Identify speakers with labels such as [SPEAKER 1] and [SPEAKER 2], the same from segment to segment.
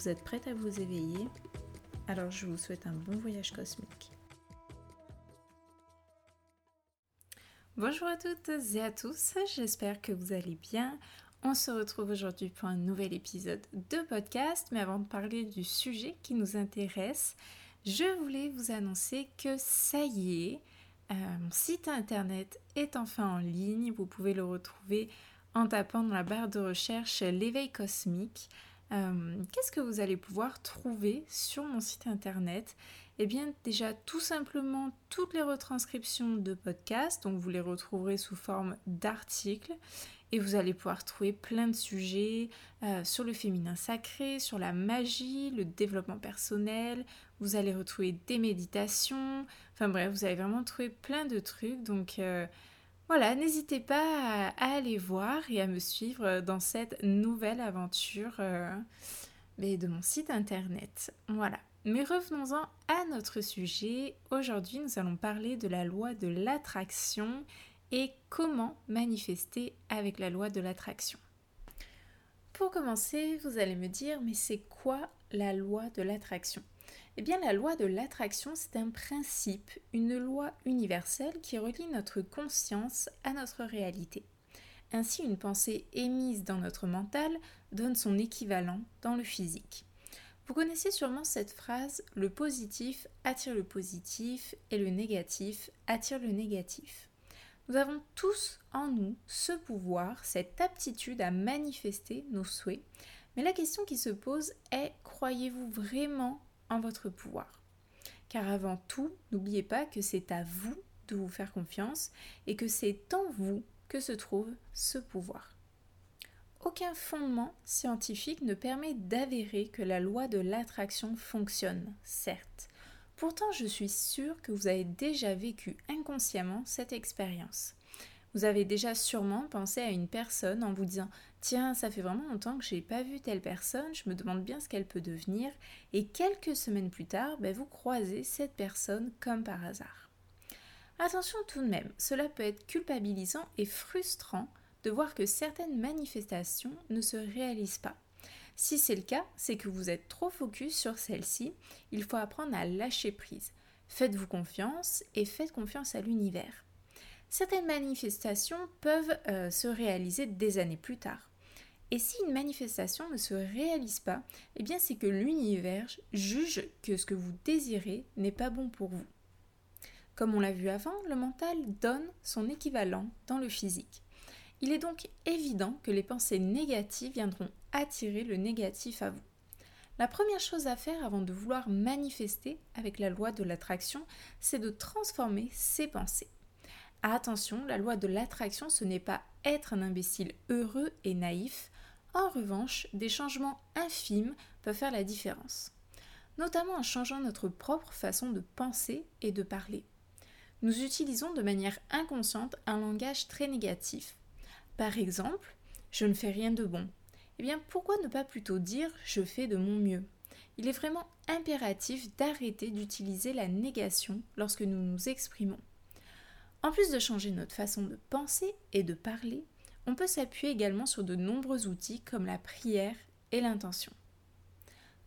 [SPEAKER 1] Vous êtes prête à vous éveiller? Alors je vous souhaite un bon voyage cosmique. Bonjour à toutes et à tous, j'espère que vous allez bien. On se retrouve aujourd'hui pour un nouvel épisode de podcast, mais avant de parler du sujet qui nous intéresse, je voulais vous annoncer que ça y est, euh, mon site internet est enfin en ligne. Vous pouvez le retrouver en tapant dans la barre de recherche l'éveil cosmique. Euh, qu'est-ce que vous allez pouvoir trouver sur mon site internet? Eh bien déjà tout simplement toutes les retranscriptions de podcasts, donc vous les retrouverez sous forme d'articles et vous allez pouvoir trouver plein de sujets euh, sur le féminin sacré, sur la magie, le développement personnel. Vous allez retrouver des méditations. Enfin bref, vous allez vraiment trouver plein de trucs. Donc euh, voilà, n'hésitez pas à, aller voir et à me suivre dans cette nouvelle aventure euh, de mon site internet. Voilà. Mais revenons-en à notre sujet. Aujourd'hui, nous allons parler de la loi de l'attraction et comment manifester avec la loi de l'attraction. Pour commencer, vous allez me dire, mais c'est quoi la loi de l'attraction? Eh bien, la loi de l'attraction, c'est un principe, une loi universelle qui relie notre conscience à notre réalité. Ainsi, une pensée émise dans notre mental donne son équivalent dans le physique. Vous connaissez sûrement cette phrase le positif attire le positif et le négatif attire le négatif. Nous avons tous en nous ce pouvoir, cette aptitude à manifester nos souhaits, mais la question qui se pose est croyez-vous vraiment votre pouvoir. Car avant tout, n'oubliez pas que c'est à vous de vous faire confiance et que c'est en vous que se trouve ce pouvoir. Aucun fondement scientifique ne permet d'avérer que la loi de l'attraction fonctionne, certes. Pourtant, je suis sûre que vous avez déjà vécu inconsciemment cette expérience. Vous avez déjà sûrement pensé à une personne en vous disant Tiens, ça fait vraiment longtemps que je n'ai pas vu telle personne, je me demande bien ce qu'elle peut devenir, et quelques semaines plus tard, ben, vous croisez cette personne comme par hasard. Attention tout de même, cela peut être culpabilisant et frustrant de voir que certaines manifestations ne se réalisent pas. Si c'est le cas, c'est que vous êtes trop focus sur celle-ci, il faut apprendre à lâcher prise. Faites-vous confiance et faites confiance à l'univers. Certaines manifestations peuvent euh, se réaliser des années plus tard. Et si une manifestation ne se réalise pas, eh c'est que l'univers juge que ce que vous désirez n'est pas bon pour vous. Comme on l'a vu avant, le mental donne son équivalent dans le physique. Il est donc évident que les pensées négatives viendront attirer le négatif à vous. La première chose à faire avant de vouloir manifester avec la loi de l'attraction, c'est de transformer ses pensées. Attention, la loi de l'attraction, ce n'est pas être un imbécile heureux et naïf. En revanche, des changements infimes peuvent faire la différence, notamment en changeant notre propre façon de penser et de parler. Nous utilisons de manière inconsciente un langage très négatif. Par exemple, je ne fais rien de bon. Eh bien, pourquoi ne pas plutôt dire je fais de mon mieux Il est vraiment impératif d'arrêter d'utiliser la négation lorsque nous nous exprimons. En plus de changer notre façon de penser et de parler, on peut s'appuyer également sur de nombreux outils comme la prière et l'intention.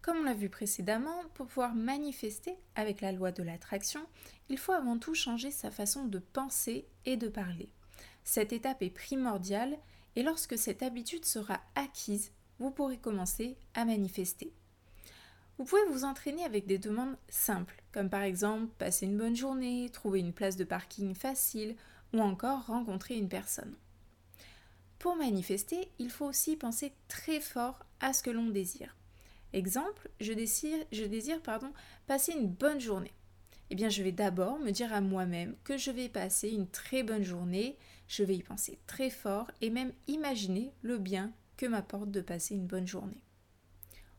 [SPEAKER 1] Comme on l'a vu précédemment, pour pouvoir manifester avec la loi de l'attraction, il faut avant tout changer sa façon de penser et de parler. Cette étape est primordiale et lorsque cette habitude sera acquise, vous pourrez commencer à manifester. Vous pouvez vous entraîner avec des demandes simples, comme par exemple passer une bonne journée, trouver une place de parking facile ou encore rencontrer une personne. Pour manifester, il faut aussi penser très fort à ce que l'on désire. Exemple, je désire, passer une bonne journée. Eh bien, je vais d'abord me dire à moi-même que je vais passer une très bonne journée, je vais y penser très fort et même imaginer le bien que m'apporte de passer une bonne journée.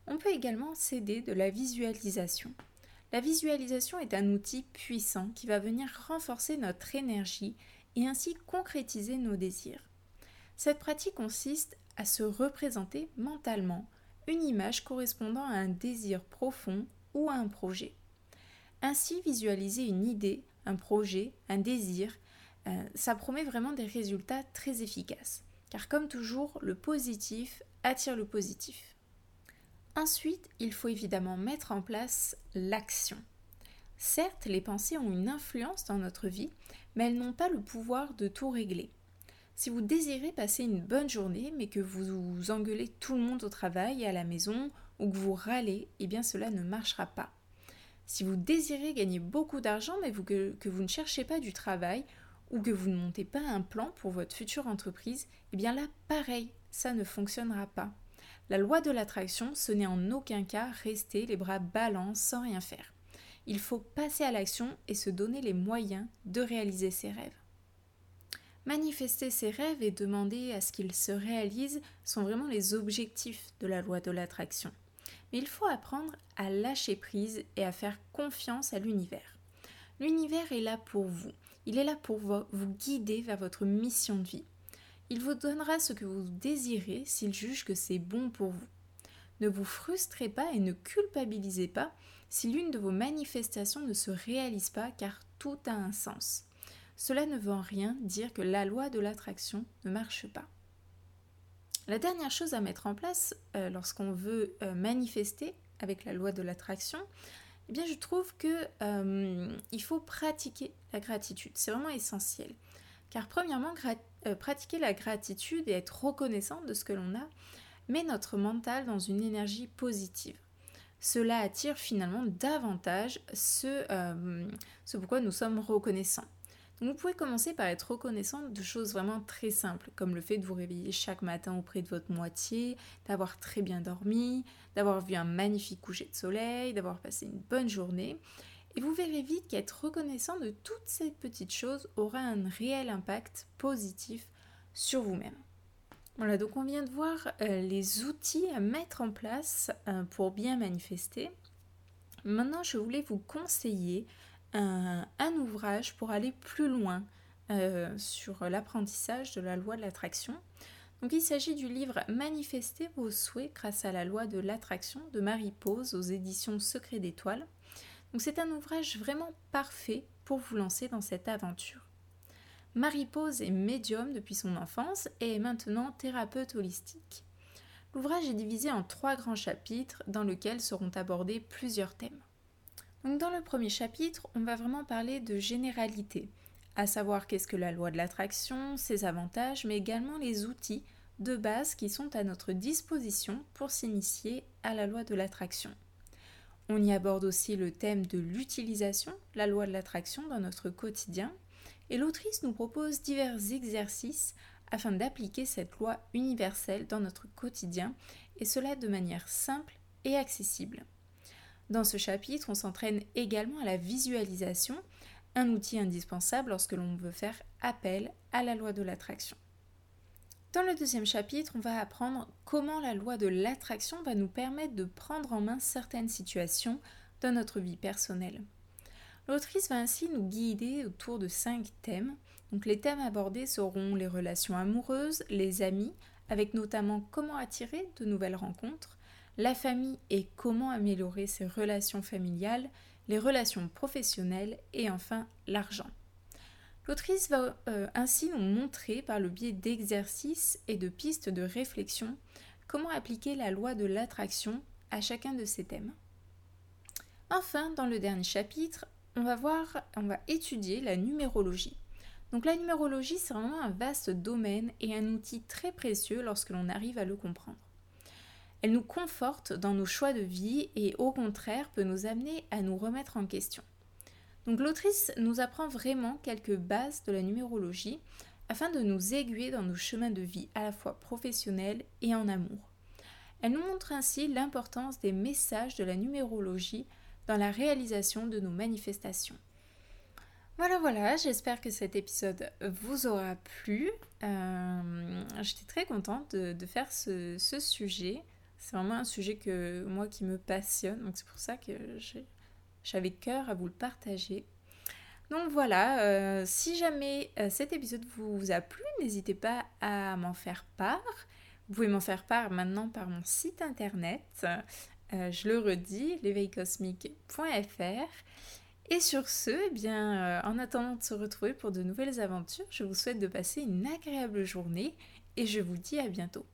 [SPEAKER 1] On peut également s'aider de la visualisation. La visualisation est un outil puissant qui va venir renforcer notre énergie et ainsi concrétiser nos désirs. Cette pratique consiste à se représenter mentalement une image correspondant à un désir profond ou à un projet. Ainsi, visualiser une idée, un projet, un désir, euh, ça promet vraiment des résultats très efficaces. Car comme toujours, le positif attire le positif. Ensuite, il faut évidemment mettre en place l'action. Certes, les pensées ont une influence dans notre vie, mais elles n'ont pas le pouvoir de tout régler. Si vous désirez passer une bonne journée, mais que vous engueulez tout le monde au travail et à la maison, ou que vous râlez, eh bien cela ne marchera pas. Si vous désirez gagner beaucoup d'argent, mais que, vous ne cherchez pas du travail, ou que vous ne montez pas un plan pour votre future entreprise, eh bien là, pareil, ça ne fonctionnera pas. La loi de l'attraction, ce n'est en aucun cas rester les bras ballants sans rien faire. Il faut passer à l'action et se donner les moyens de réaliser ses rêves. Manifester ses rêves et demander à ce qu'ils se réalisent sont vraiment les objectifs de la loi de l'attraction. Mais il faut apprendre à lâcher prise et à faire confiance à l'univers. L'univers est là pour vous. Il est là pour vous guider vers votre mission de vie. Il vous donnera ce que vous désirez s'il juge que c'est bon pour vous. Ne vous frustrez pas et ne culpabilisez pas si l'une de vos manifestations ne se réalise pas car tout a un sens. Cela ne veut en rien dire que la loi de l'attraction ne marche pas. La dernière chose à mettre en place euh, lorsqu'on veut euh, manifester avec la loi de l'attraction, eh bien je trouve que euh, il faut pratiquer la gratitude. C'est vraiment essentiel. Car premièrement, pratiquer la gratitude et être reconnaissant de ce que l'on a met notre mental dans une énergie positive. Cela attire finalement davantage ce, ce pourquoi nous sommes reconnaissants vous pouvez commencer par être reconnaissant de choses vraiment très simples, comme le fait de vous réveiller chaque matin auprès de votre moitié, d'avoir très bien dormi, d'avoir vu un magnifique coucher de soleil, d'avoir passé une bonne journée. Et vous verrez vite qu'être reconnaissant de toutes ces petites choses aura un réel impact positif sur vous-même. Voilà, donc on vient de voir euh, les outils à mettre en place euh, pour bien manifester. Maintenant, je voulais vous conseiller un, ouvrage pour aller plus loin euh, sur l'apprentissage de la loi de l'attraction. Donc il s'agit du livre Manifester vos souhaits grâce à la loi de l'attraction de Marie Pose aux éditions Secret d'étoiles. C'est un ouvrage vraiment parfait pour vous lancer dans cette aventure. Marie Pose est médium depuis son enfance et est maintenant thérapeute holistique. L'ouvrage est divisé en trois grands chapitres dans lesquels seront abordés plusieurs thèmes dans le premier chapitre, on va vraiment parler de généralité, à savoir qu'est-ce que la loi de l'attraction, ses avantages, mais également les outils de base qui sont à notre disposition pour s'initier à la loi de l'attraction. On y aborde aussi le thème de l'utilisation, la loi de l'attraction dans notre quotidien, et l'autrice nous propose divers exercices afin d'appliquer cette loi universelle dans notre quotidien, et cela de manière simple et accessible. Dans ce chapitre, on s'entraîne également à la visualisation, un outil indispensable lorsque l'on veut faire appel à la loi de l'attraction. Dans le deuxième chapitre, on va apprendre comment la loi de l'attraction va nous permettre de prendre en main certaines situations dans notre vie personnelle. L'autrice va ainsi nous guider autour de cinq thèmes. Donc les thèmes abordés seront les relations amoureuses, les amis, avec notamment comment attirer de nouvelles rencontres, la famille et comment améliorer ses relations familiales, les relations professionnelles et enfin l'argent. L'autrice va euh, ainsi nous montrer par le biais d'exercices et de pistes de réflexion comment appliquer la loi de l'attraction à chacun de ces thèmes. Enfin, dans le dernier chapitre, on va voir, on va étudier la numérologie. Donc la numérologie, c'est vraiment un vaste domaine et un outil très précieux lorsque l'on arrive à le comprendre. Elle nous conforte dans nos choix de vie et au contraire peut nous amener à nous remettre en question. Donc l'autrice nous apprend vraiment quelques bases de la numérologie afin de nous aiguiller dans nos chemins de vie à la fois professionnels et en amour. Elle nous montre ainsi l'importance des messages de la numérologie dans la réalisation de nos manifestations. Voilà, voilà, j'espère que cet épisode vous aura plu. Euh, j'étais très contente de, faire ce sujet C'est vraiment un sujet que moi qui me passionne, donc c'est pour ça que j'avais cœur à vous le partager. Donc voilà, euh, si jamais euh, cet épisode vous a plu, n'hésitez pas à m'en faire part. Vous pouvez m'en faire part maintenant par mon site internet. Euh, je le redis, l'éveilcosmique.fr. Et sur ce, eh bien, en attendant de se retrouver pour de nouvelles aventures, je vous souhaite de passer une agréable journée et je vous dis à bientôt.